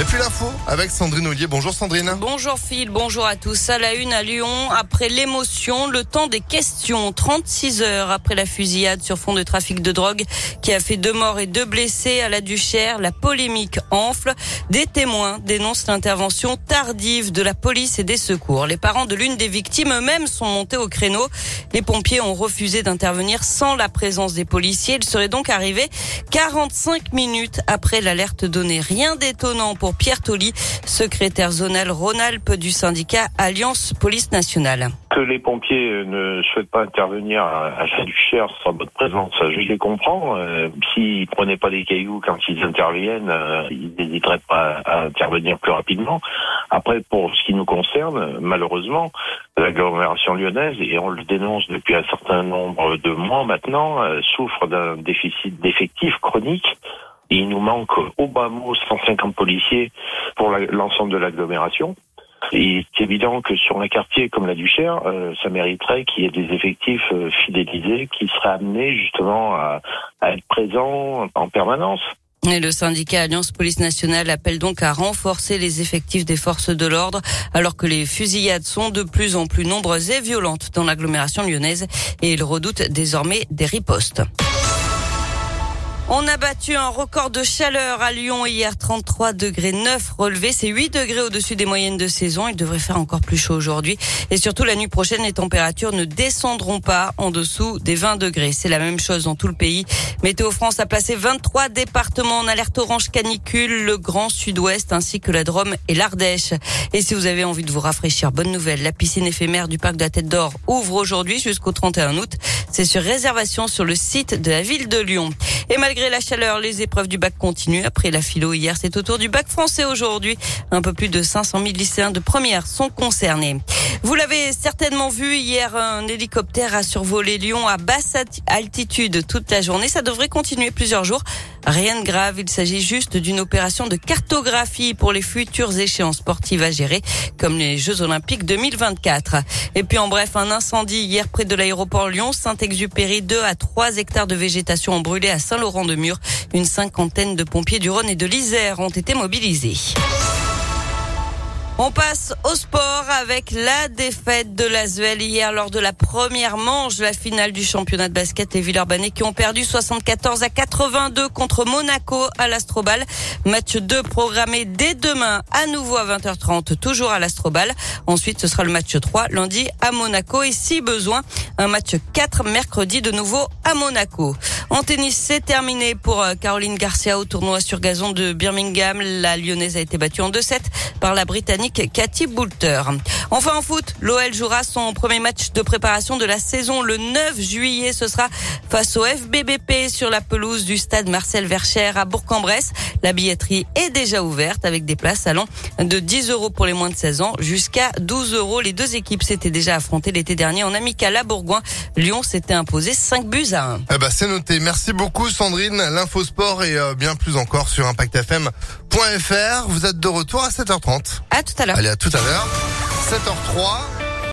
Et puis l'info avec Sandrine Ollier. Bonjour Sandrine. Bonjour Phil, bonjour à tous. À la une à Lyon, après l'émotion, le temps des questions. 36 heures après la fusillade sur fond de trafic de drogue qui a fait deux morts et deux blessés à la Duchère, la polémique enfle. Des témoins dénoncent l'intervention tardive de la police et des secours. Les parents de l'une des victimes eux-mêmes sont montés au créneau. Les pompiers ont refusé d'intervenir sans la présence des policiers. Ils seraient donc arrivés 45 minutes après l'alerte donnée. Rien d'étonnant pour Pierre Tolly, secrétaire zonal Rhône-Alpes du syndicat Alliance Police Nationale. Que les pompiers ne souhaitent pas intervenir à Saint-Duchère sans votre présence, je les comprends. Euh, s'ils prenaient pas des cailloux quand ils interviennent, euh, ils n'hésiteraient pas à intervenir plus rapidement. Après, pour ce qui nous concerne, malheureusement, l'agglomération lyonnaise, et on le dénonce depuis un certain nombre de mois maintenant, euh, souffre d'un déficit d'effectifs chronique il nous manque au bas mot 150 policiers pour l'ensemble de l'agglomération. Et c'est évident que sur un quartier comme la Duchère, euh, ça mériterait qu'il y ait des effectifs euh, fidélisés qui seraient amenés justement à, être présents en permanence. Le syndicat Alliance Police Nationale appelle donc à renforcer les effectifs des forces de l'ordre alors que les fusillades sont de plus en plus nombreuses et violentes dans l'agglomération lyonnaise et il redoute désormais des ripostes. On a battu un record de chaleur à Lyon hier, 33 degrés 9 relevés. C'est 8 degrés au-dessus des moyennes de saison. Il devrait faire encore plus chaud aujourd'hui. Et surtout, la nuit prochaine, les températures ne descendront pas en dessous des 20 degrés. C'est la même chose dans tout le pays. Météo France a placé 23 départements en alerte orange canicule, le Grand Sud-Ouest ainsi que la Drôme et l'Ardèche. Et si vous avez envie de vous rafraîchir, bonne nouvelle, la piscine éphémère du parc de la Tête d'Or ouvre aujourd'hui jusqu'au 31 août. C'est sur réservation sur le site de la ville de Lyon. Et malgré la chaleur, les épreuves du bac continuent. Après la philo hier, c'est au tour du bac français aujourd'hui. Un peu plus de 500 000 lycéens de première sont concernés. Vous l'avez certainement vu hier, un hélicoptère a survolé Lyon à basse altitude toute la journée. Ça devrait continuer plusieurs jours. Rien de grave, il s'agit juste d'une opération de cartographie pour les futures échéances sportives à gérer, comme les Jeux Olympiques 2024. Et puis en bref, un incendie hier près de l'aéroport Lyon, Saint-Exupéry, 2 à 3 hectares de végétation ont brûlé à Saint-Laurent-de-Mur. Une cinquantaine de pompiers du Rhône et de l'Isère ont été mobilisés. On passe au sport avec la défaite de l'Asvel hier lors de la première manche de la finale du championnat de basket. Les Villeurbanais qui ont perdu 74 à 82 contre Monaco à l'Astrobal. Match 2 programmé dès demain à nouveau à 20h30, toujours à l'Astrobal. Ensuite, ce sera le match 3 lundi à Monaco et si besoin, un match 4 mercredi de nouveau à Monaco. En tennis, c'est terminé pour euh, Caroline Garcia au tournoi sur gazon de Birmingham. La lyonnaise a été battue en 2-7 par la britannique Cathy Boulter. Enfin en foot, l'OL jouera son premier match de préparation de la saison le 9 juillet. Ce sera face au FBBP sur la pelouse du stade Marcel Vercher à Bourg-en-Bresse. La billetterie est déjà ouverte avec des places allant de 10 euros pour les moins de 16 ans jusqu'à 12 euros. Les deux équipes s'étaient déjà affrontées l'été dernier en amical à Bourgoin. Lyon s'était imposé 5 buts à 1. Eh ben, c'est noté. Merci beaucoup Sandrine. L'info sport et euh, bien plus encore sur impactfm.fr. Vous êtes de retour à 7h30. À tout à l'heure. Allez, à tout à l'heure. 7h03.